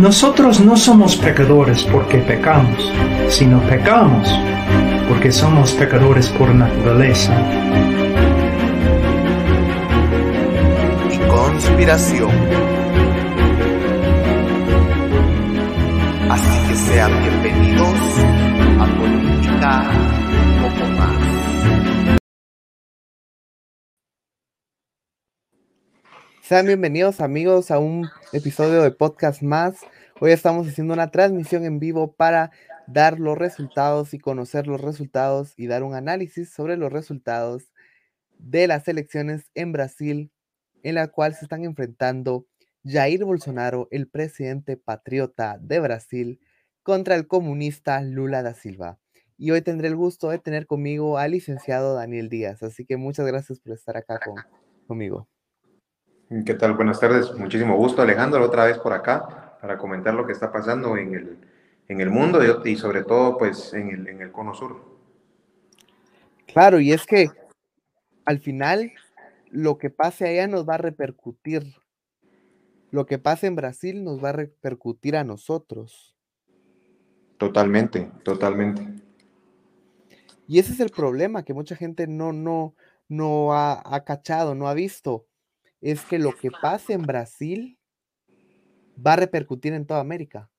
Nosotros no somos pecadores porque pecamos, sino pecamos porque somos pecadores por naturaleza. y conspiración. Así que sean bienvenidos a Política un poco más. Sean bienvenidos amigos a un episodio de podcast más. Hoy estamos haciendo una transmisión en vivo para dar los resultados y conocer los resultados y dar un análisis sobre los resultados de las elecciones en Brasil, en la cual se están enfrentando Jair Bolsonaro, el presidente patriota de Brasil, contra el comunista Lula da Silva. Y hoy tendré el gusto de tener conmigo al licenciado Daniel Díaz. Así que muchas gracias por estar acá con- conmigo. ¿Qué tal? Buenas tardes. Muchísimo gusto, Alejandro, otra vez por acá para comentar lo que está pasando en el, en el mundo y, y sobre todo pues en el, en el cono sur. Claro, y es que al final lo que pase allá nos va a repercutir. Lo que pase en Brasil nos va a repercutir a nosotros. Totalmente, totalmente. Y ese es el problema que mucha gente no, no, no ha, ha cachado, no ha visto. Es que lo que pase en Brasil va a repercutir en toda América.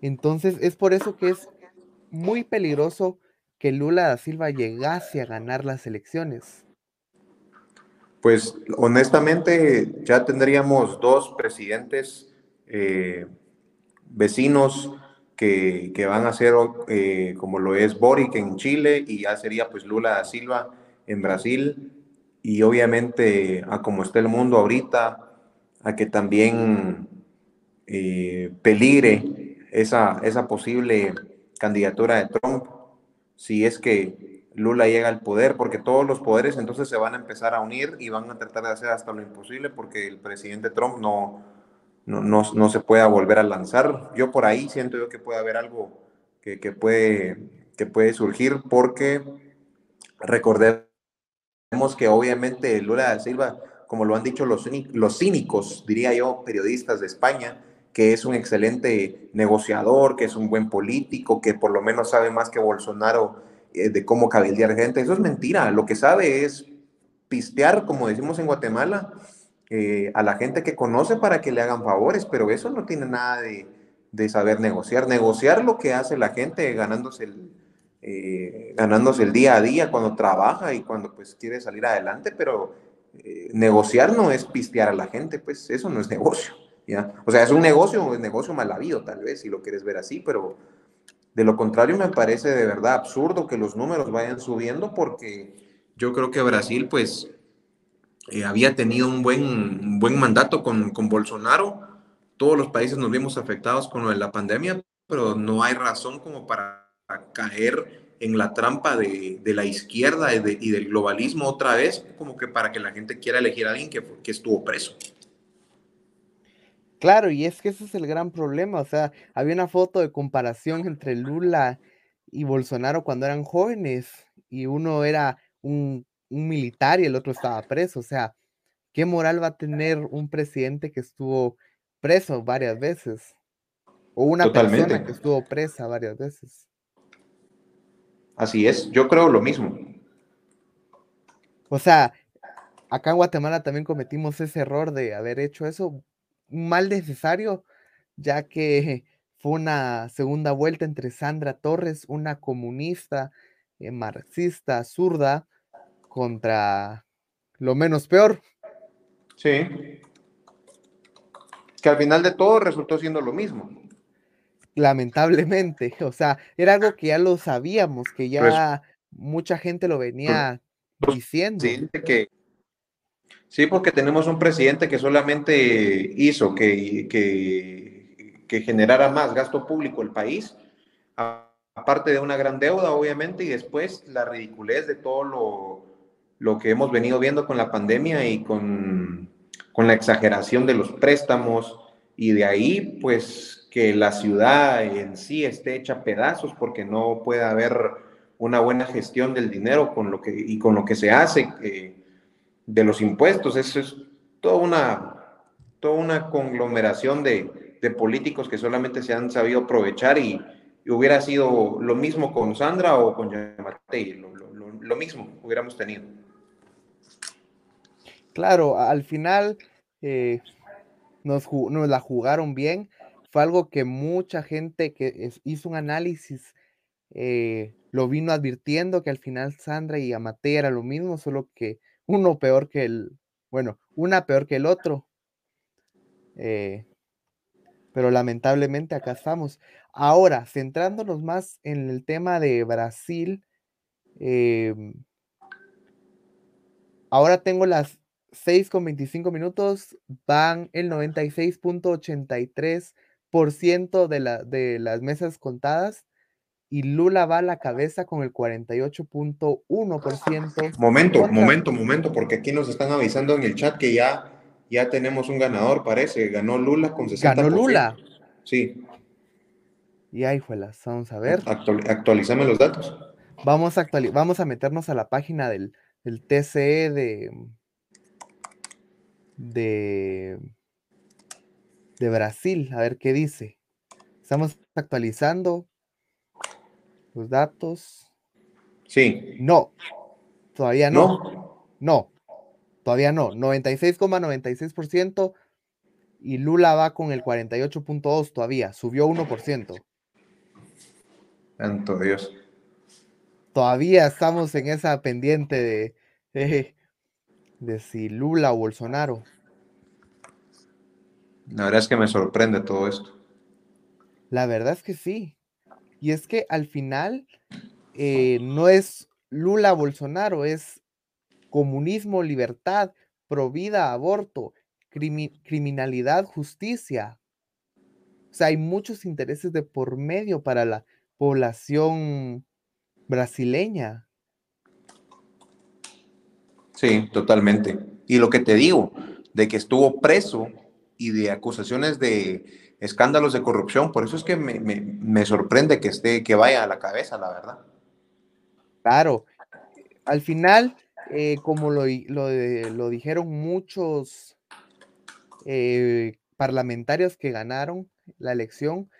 Entonces es por eso que es muy peligroso que Lula da Silva llegase a ganar las elecciones. Pues honestamente ya tendríamos dos presidentes eh, vecinos que, que van a ser eh, como lo es Boric en Chile y ya sería pues Lula da Silva en Brasil y obviamente a como está el mundo ahorita, a que también eh, peligre esa, esa posible candidatura de Trump si es que Lula llega al poder, porque todos los poderes entonces se van a empezar a unir y van a tratar de hacer hasta lo imposible porque el presidente Trump no, no, no, no se pueda volver a lanzar. Yo por ahí siento yo que puede haber algo que, que puede, que puede surgir porque recordemos que obviamente Lula da Silva, como lo han dicho los cínicos, diría yo, periodistas de España, que es un excelente negociador, que es un buen político, que por lo menos sabe más que Bolsonaro eh, de cómo cabildear gente. Eso es mentira. Lo que sabe es pistear, como decimos en Guatemala, eh, a la gente que conoce para que le hagan favores, pero eso no tiene nada de, de saber negociar. Negociar lo que hace la gente ganándose el, eh, ganándose el día a día cuando trabaja y cuando pues quiere salir adelante, pero eh, negociar no es pistear a la gente, pues eso no es negocio. ¿ya? O sea, es un negocio, es negocio mal habido tal vez, si lo quieres ver así, pero de lo contrario me parece de verdad absurdo que los números vayan subiendo porque yo creo que Brasil pues eh, había tenido un buen, buen mandato con, con Bolsonaro. Todos los países nos vimos afectados con lo de la pandemia, pero no hay razón como para caer en la trampa de, de la izquierda y, de- y del globalismo otra vez, como que para que la gente quiera elegir a alguien que, que estuvo preso. Claro, y es que ese es el gran problema. O sea, había una foto de comparación entre Lula y Bolsonaro cuando eran jóvenes y uno era un, un militar y el otro estaba preso. O sea, ¿qué moral va a tener un presidente que estuvo preso varias veces? O una persona que estuvo presa varias veces. Así es, yo creo lo mismo. O sea, acá en Guatemala también cometimos ese error de haber hecho eso, mal necesario, ya que fue una segunda vuelta entre Sandra Torres, una comunista, eh, marxista, zurda, contra lo menos peor. Sí. Que al final de todo resultó siendo lo mismo. Lamentablemente, o sea, era algo que ya lo sabíamos, que ya mucha gente lo venía diciendo. Sí, que, sí, porque tenemos un presidente que solamente hizo que, que, que generara más gasto público el país, aparte de una gran deuda, obviamente, y después la ridiculez de todo lo, lo que hemos venido viendo con la pandemia y con, con la exageración de los préstamos, y de ahí, pues, que la ciudad en sí esté hecha pedazos porque no puede haber una buena gestión del dinero con lo que, y con lo que se hace eh, de los impuestos. Eso es toda una, toda una conglomeración de, de políticos que solamente se han sabido aprovechar y, hubiera sido lo mismo con Sandra o con Yamatei, lo, lo, lo, mismo hubiéramos tenido. Claro, al final eh, nos, nos la jugaron bien fue algo que mucha gente que hizo un análisis eh, lo vino advirtiendo que al final Sandra y Amate era lo mismo, solo que uno peor que el, bueno, una peor que el otro. Eh, pero lamentablemente acá estamos. Ahora, centrándonos más en el tema de Brasil, em, ahora tengo las 6 con 25 minutos, van el 96.83 ciento de, la, de las mesas contadas y Lula va a la cabeza con el 48.1%. Momento, momento, momento, porque aquí nos están avisando en el chat que ya, ya tenemos un ganador, parece. Ganó Lula con 60%. ¿Ganó Lula? Sí. Y ahí fue vamos a ver. actualizame los datos. Vamos a, vamos a meternos a la página del, del TCE de, de de Brasil, a ver qué dice. Estamos actualizando los datos. Sí. No, todavía no. No, todavía no. 96,96% y Lula va con el 48.2 todavía, subió 1%. Santo Dios. Todavía estamos en esa pendiente de, de si Lula o Bolsonaro. La verdad es que me sorprende todo esto. La verdad es que sí. Y es que al final eh, no es Lula Bolsonaro, es comunismo, libertad, provida, aborto, criminalidad, justicia. O sea, hay muchos intereses de por medio para la población brasileña. Sí, totalmente. Y lo que te digo, de que estuvo preso y de acusaciones de escándalos de corrupción. Por eso es que me, sorprende que esté, que vaya a la cabeza, la verdad. Claro. Al final, eh, como lo, lo, dijeron muchos eh, parlamentarios que ganaron la elección,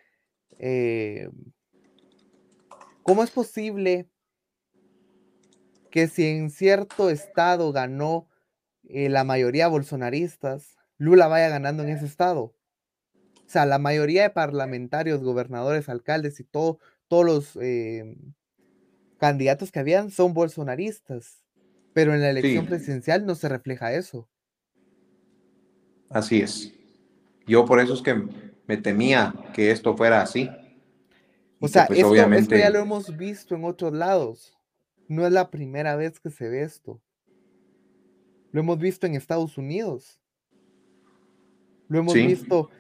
eh, ¿cómo es posible que si en cierto estado ganó la mayoría bolsonaristas, Lula vaya ganando en ese estado. O sea, la mayoría de parlamentarios, gobernadores, alcaldes y todo, todos los eh, candidatos que habían son bolsonaristas. Pero en la elección presidencial no se refleja eso. Así es. Yo por eso es que me temía que esto fuera así. O sea, pues, esto, esto ya lo hemos visto en otros lados. No es la primera vez que se ve esto. Lo hemos visto en Estados Unidos. Lo hemos visto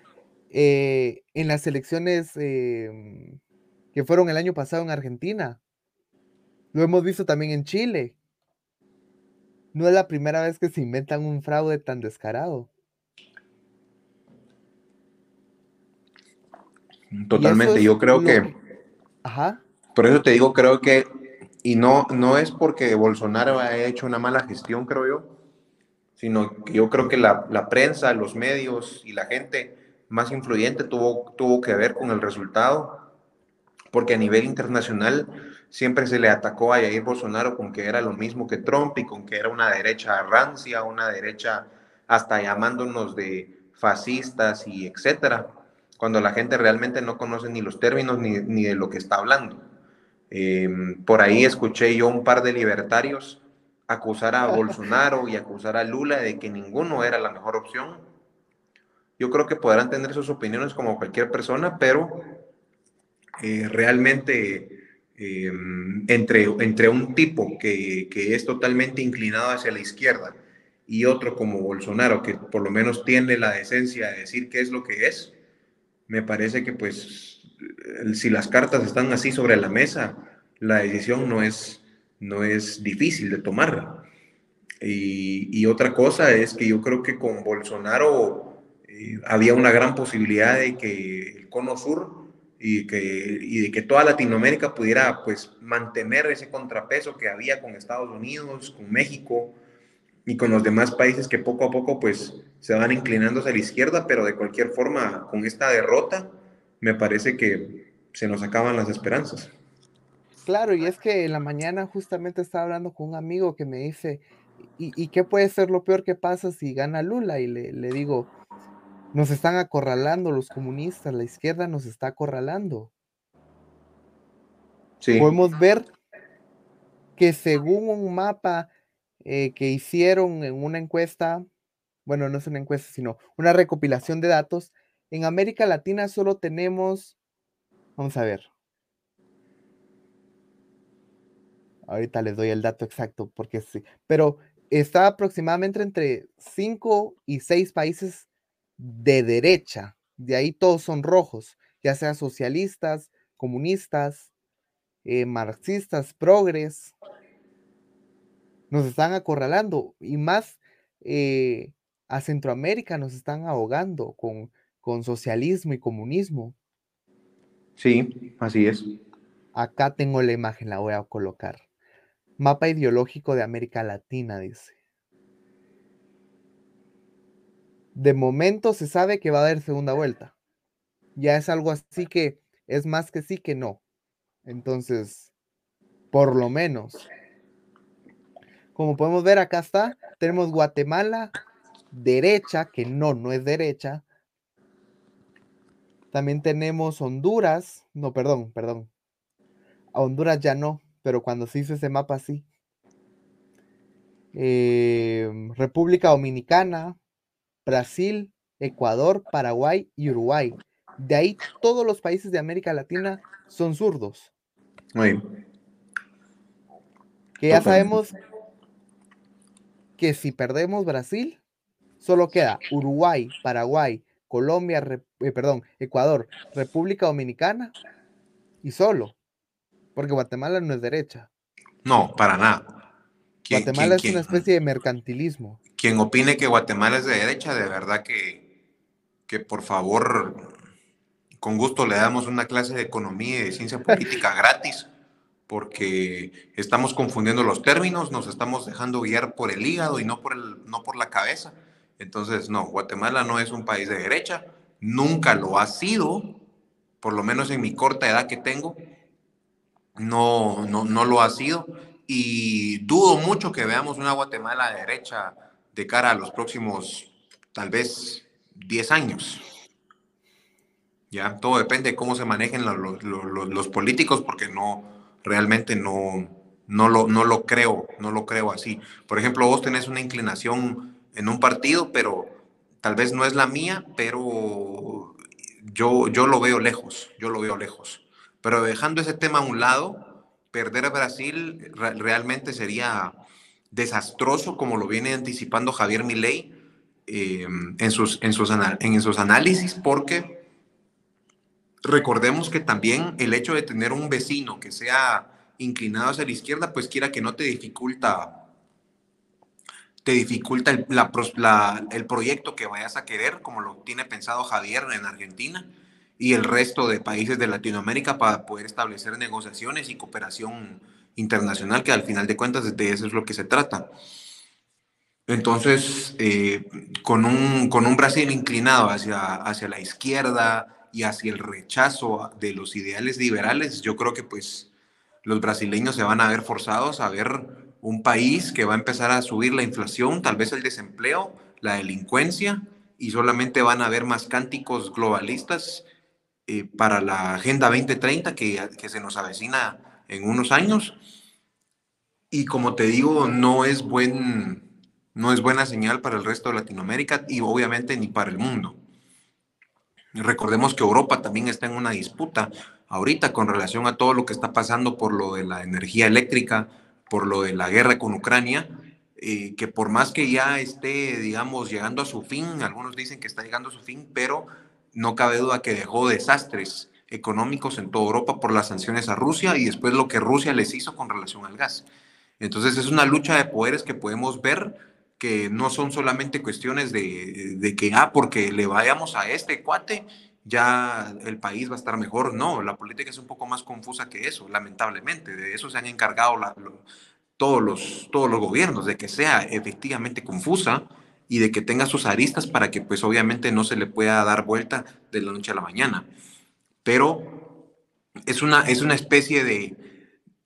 eh, en las elecciones em, que fueron el año pasado en Argentina. Lo hemos visto también en Chile. No es la primera vez que se inventan un fraude tan descarado. Totalmente, yo creo que... Ajá. Por eso te digo, creo que, y no, no es porque Bolsonaro haya hecho una mala gestión, creo yo, sino que yo creo que la, la, prensa, los medios y la gente más influyente tuvo, tuvo que ver con el resultado, porque a nivel internacional siempre se le atacó a Jair Bolsonaro con que era lo mismo que Trump y con que era una derecha rancia, una derecha hasta llamándonos de fascistas y etcétera. cuando la gente realmente no conoce ni los términos ni, ni de lo que está hablando. Em, por ahí escuché yo un par de libertarios acusar a Bolsonaro y acusar a Lula de que ninguno era la mejor opción. Yo creo que podrán tener sus opiniones como cualquier persona, pero eh, realmente em, entre, entre un tipo que, que es totalmente inclinado hacia la izquierda y otro como Bolsonaro, que por lo menos tiene la decencia de decir qué es lo que es, me parece que pues si las cartas están así sobre la mesa, la decisión no es, no es difícil de tomar. Y, otra cosa es que yo creo que con Bolsonaro eh, había una gran posibilidad de que el cono sur y, que, y de que toda Latinoamérica pudiera pues mantener ese contrapeso que había con Estados Unidos, con México, y con los demás países que poco a poco pues se van inclinando hacia la izquierda, pero de cualquier forma con esta derrota me parece que se nos acaban las esperanzas. Claro, y es que en la mañana justamente estaba hablando con un amigo que me dice, ¿y, qué puede ser lo peor que pasa si gana Lula? Y le, le digo, nos están acorralando los comunistas, la izquierda nos está acorralando. Sí. Podemos ver que según un mapa eh, que hicieron en una encuesta, bueno, no es una encuesta, sino una recopilación de datos, en América Latina solo tenemos, vamos a ver, ahorita les doy el dato exacto, porque sí, pero está aproximadamente entre 5 y 6 países de derecha, de ahí todos son rojos, ya sea socialistas, comunistas, eh, marxistas, progres, nos están acorralando y más eh, a Centroamérica nos están ahogando con, con socialismo y comunismo. Sí, así es. Acá tengo la imagen, la voy a colocar. Mapa ideológico de América Latina, dice. De momento se sabe que va a haber segunda vuelta. Ya es algo así que es más que sí que no. Entonces, por lo menos como podemos ver, acá está. Tenemos Guatemala, derecha, que no, no es derecha. También tenemos Honduras. No, perdón, perdón. A Honduras ya no, pero cuando se hizo ese mapa sí. Em, República Dominicana, Brasil, Ecuador, Paraguay y Uruguay. De ahí todos los países de América Latina son zurdos. Muy Que ya sabemos que si perdemos Brasil, solo queda Uruguay, Paraguay, Colombia, eh, perdón, Ecuador, República Dominicana y solo, porque Guatemala no es derecha. No, para nada. Guatemala es una especie de mercantilismo. Quien opine que Guatemala es de derecha, de verdad que, que por favor, con gusto le damos una clase de economía y de ciencia política gratis porque estamos confundiendo los términos, nos estamos dejando guiar por el hígado y no por, el, no por la cabeza. Entonces, no, Guatemala no es un país de derecha, nunca lo ha sido, por lo menos en mi corta edad que tengo, no, no, no lo ha sido. Y dudo mucho que veamos una Guatemala de derecha de cara a los próximos, tal vez, 10 años. Ya, todo depende de cómo se manejen los, los, los políticos, porque no, realmente no, no, lo, no lo creo, no lo creo así. Por ejemplo, vos tenés una inclinación en un partido, pero tal vez no es la mía, pero yo, yo lo veo lejos, yo lo veo lejos. Pero dejando ese tema a un lado, perder a Brasil realmente sería desastroso, como lo viene anticipando Javier Milei eh, en, sus, en, sus análisis, porque recordemos que también el hecho de tener un vecino que sea inclinado hacia la izquierda, pues quiera que no te dificulta, te dificulta el proyecto que vayas a querer, como lo tiene pensado Javier en Argentina y el resto de países de Latinoamérica para poder establecer negociaciones y cooperación internacional, que al final de cuentas de eso es lo que se trata. Entonces, eh, con, un, con un Brasil inclinado hacia, hacia la izquierda, y hacia el rechazo de los ideales liberales, yo creo que pues los brasileños se van a ver forzados a ver un país que va a empezar a subir la inflación, tal vez el desempleo, la delincuencia y solamente van a haber más cánticos globalistas eh, para la Agenda 2030 que, se nos avecina en unos años. Y como te digo, no es, buen, no es buena señal para el resto de Latinoamérica y obviamente ni para el mundo. Recordemos que Europa también está en una disputa ahorita con relación a todo lo que está pasando por lo de la energía eléctrica, por lo de la guerra con Ucrania, eh, que por más que ya esté, digamos, llegando a su fin, algunos dicen que está llegando a su fin, pero no cabe duda que dejó desastres económicos en toda Europa por las sanciones a Rusia y después lo que Rusia les hizo con relación al gas. Entonces es una lucha de poderes que podemos ver que no son solamente cuestiones de, que, ah, porque le vayamos a este cuate, ya el país va a estar mejor. No, la política es un poco más confusa que eso, lamentablemente. De eso se han encargado todos, los, todos los gobiernos, de que sea efectivamente confusa y de que tenga sus aristas para que pues obviamente no se le pueda dar vuelta de la noche a la mañana. Pero es una, es una especie de,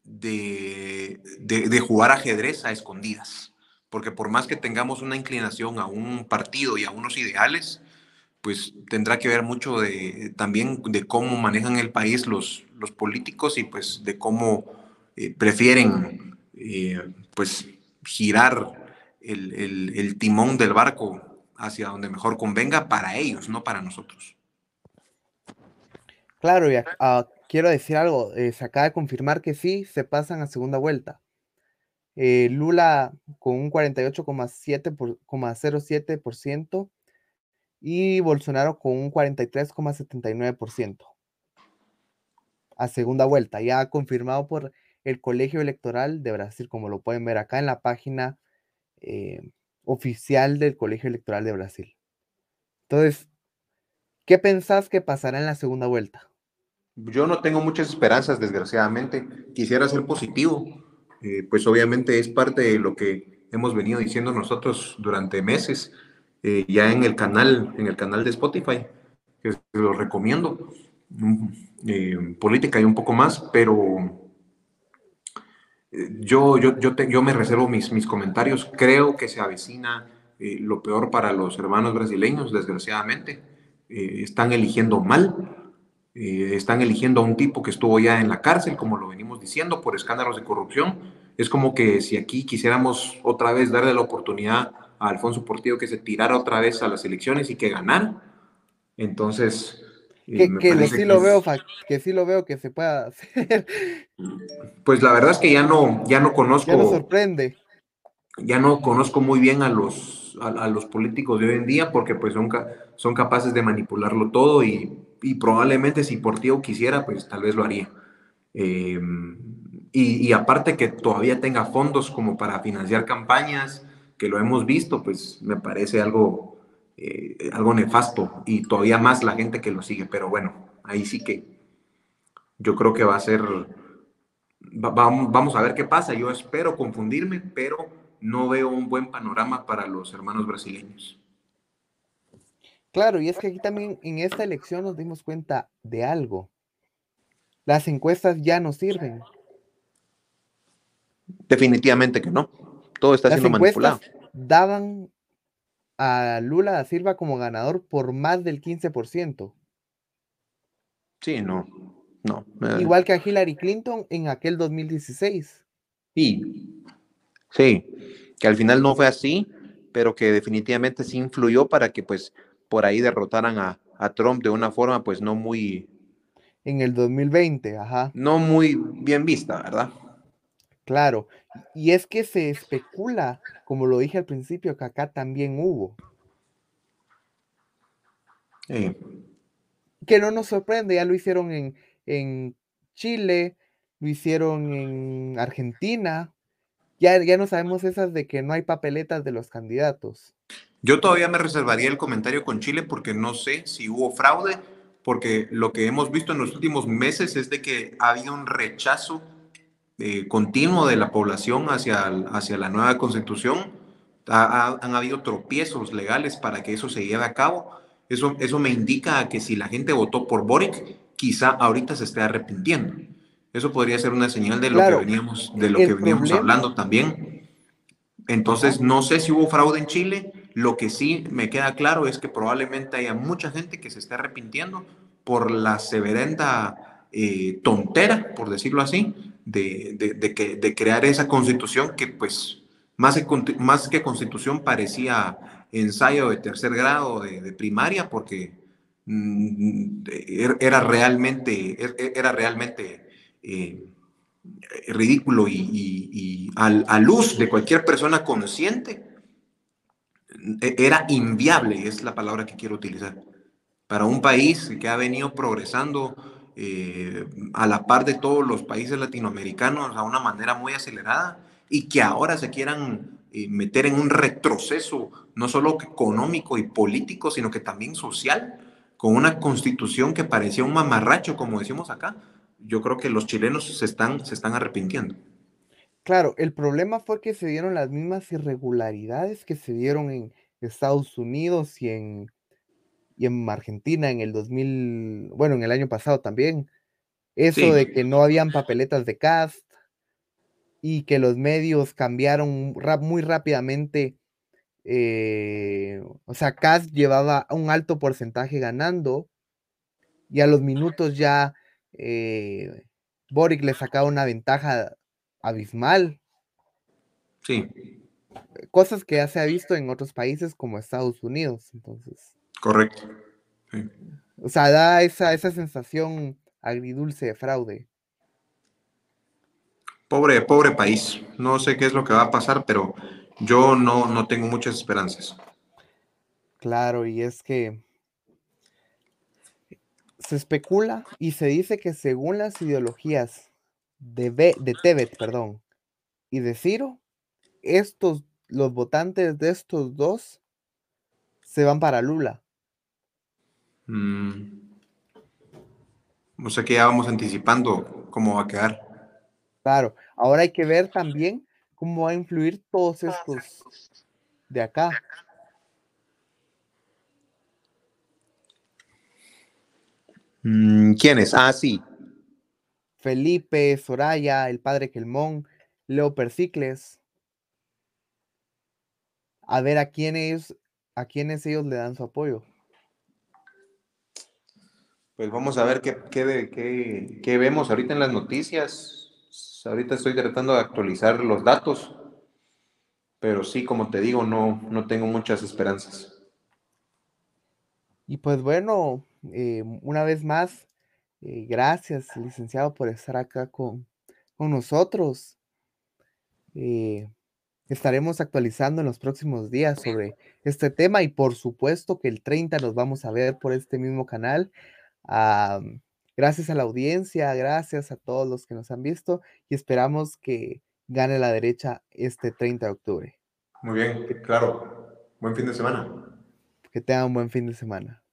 de, de jugar ajedrez a escondidas porque por más que tengamos una inclinación a un partido y a unos ideales, pues tendrá que ver mucho de, también de cómo manejan el país los, los políticos y pues de cómo eh, prefieren eh, pues girar el, el, timón del barco hacia donde mejor convenga para ellos, no para nosotros. Claro, y quiero decir algo, eh, se acaba de confirmar que sí, se pasan a segunda vuelta. Eh, Lula con un 48,07% y Bolsonaro con un 43,79% a segunda vuelta, ya confirmado por el Colegio Electoral de Brasil, como lo pueden ver acá en la página eh, oficial del Colegio Electoral de Brasil. Entonces, ¿qué pensás que pasará en la segunda vuelta? Yo no tengo muchas esperanzas, desgraciadamente. Quisiera ser positivo, eh, pues obviamente es parte de lo que hemos venido diciendo nosotros durante meses, eh, ya en el canal, en el canal de Spotify, que lo recomiendo, eh, política y un poco más, pero yo, yo, yo, me reservo mis, comentarios, creo que se avecina lo peor para los hermanos brasileños, desgraciadamente, están eligiendo mal, eh, están eligiendo a un tipo que estuvo ya en la cárcel, como lo venimos diciendo, por escándalos de corrupción. Es como que si aquí quisiéramos otra vez darle la oportunidad a Alfonso Portillo que se tirara otra vez a las elecciones y que ganara. Entonces... Eh, que, sí lo veo, que sí lo veo que se pueda hacer. Pues la verdad es que ya no, ya no conozco... Ya sorprende. Ya no conozco muy bien a los, a, los políticos de hoy en día porque pues son, son capaces de manipularlo todo y y probablemente si Portillo quisiera, pues tal vez lo haría. Eh, y, aparte que todavía tenga fondos como para financiar campañas, que lo hemos visto, pues me parece algo, eh, algo nefasto y todavía más la gente que lo sigue. Pero bueno, ahí sí que yo creo que va a ser, vamos a ver qué pasa. Yo espero confundirme, pero no veo un buen panorama para los hermanos brasileños. Claro, y es que aquí también en esta elección nos dimos cuenta de algo. Las encuestas ya no sirven. Definitivamente que no. Todo está siendo manipulado. Daban a Lula da Silva como ganador por más del 15%. Sí, no, no. Eh. Igual que a Hillary Clinton en aquel 2016. Sí, sí, que al final no fue así, pero que definitivamente sí influyó para que pues por ahí derrotaran a, Trump de una forma pues no muy... En el 2020, ajá. No muy bien vista, ¿verdad? Claro, y es que se especula, como lo dije al principio, que acá también hubo. Que no nos sorprende, ya lo hicieron en, en Chile, lo hicieron en Argentina, ya, ya no sabemos esas de que no hay papeletas de los candidatos. Yo todavía me reservaría el comentario con Chile porque no sé si hubo fraude, porque lo que hemos visto en los últimos meses es de que ha habido un rechazo eh, continuo de la población hacia, hacia la nueva constitución. han habido tropiezos legales para que eso se lleve a cabo. Eso, eso me indica que si la gente votó por Boric, quizá ahorita se esté arrepintiendo. Eso podría ser una señal de lo que veníamos, de lo que veníamos hablando también. Entonces, no sé si hubo fraude en Chile, Lo que sí me queda claro es que probablemente haya mucha gente que se esté arrepintiendo por la severenda eh, tontera, por decirlo así, de, de, que, de, crear esa constitución que pues más que, más que constitución parecía ensayo de tercer grado de, primaria porque mm, er, era realmente, er, era realmente eh, ridículo y, a, luz de cualquier persona consciente e, era inviable, es la palabra que quiero utilizar. Para un país que ha venido progresando eh, a la par de todos los países latinoamericanos a una manera muy acelerada y que ahora se quieran eh, meter en un retroceso, no solo económico y político, sino que también social, con una constitución que parecía un mamarracho, como decimos acá, yo creo que los chilenos se están, se están arrepintiendo. Claro, el problema fue que se dieron las mismas irregularidades que se dieron en Estados Unidos y en, y en Argentina en el 2000, bueno, en el año pasado también. Eso de que no habían papeletas de cast y que los medios cambiaron muy rápidamente. Eh, o sea, cast llevaba un alto porcentaje ganando y a los minutos ya eh, Boric le sacaba una ventaja abismal. Sí. Cosas que ya se ha visto en otros países como Estados Unidos, entonces. Correcto. O sea, da esa, esa sensación agridulce de fraude. Pobre, pobre país. No sé qué es lo que va a pasar, pero yo no, no tengo muchas esperanzas. Claro, y es que se especula y se dice que según las ideologías de, de Tebet, perdón, y de Ciro, estos, los votantes de estos dos se van para Lula. Mm. O sea que ya vamos anticipando cómo va a quedar. Claro, ahora hay que ver también cómo va a influir todos estos de acá. Mm, ¿Quiénes? Ah, sí. Felipe, Soraya, el padre Quelmón, Leo Persicles. A ver a quiénes, a quiénes ellos le dan su apoyo. Pues vamos a ver qué, qué, vemos ahorita en las noticias. Ahorita estoy tratando de actualizar los datos, pero sí, como te digo, no, no tengo muchas esperanzas. Y pues bueno, eh, una vez más, eh, gracias, licenciado, por estar acá con, nosotros. Eh, estaremos actualizando en los próximos días sobre este tema y por supuesto que el 30 nos vamos a ver por este mismo canal. Gracias a la audiencia, gracias a todos los que nos han visto y esperamos que gane la derecha este 30 de octubre. Muy bien, claro. Buen fin de semana. Que tengan un buen fin de semana.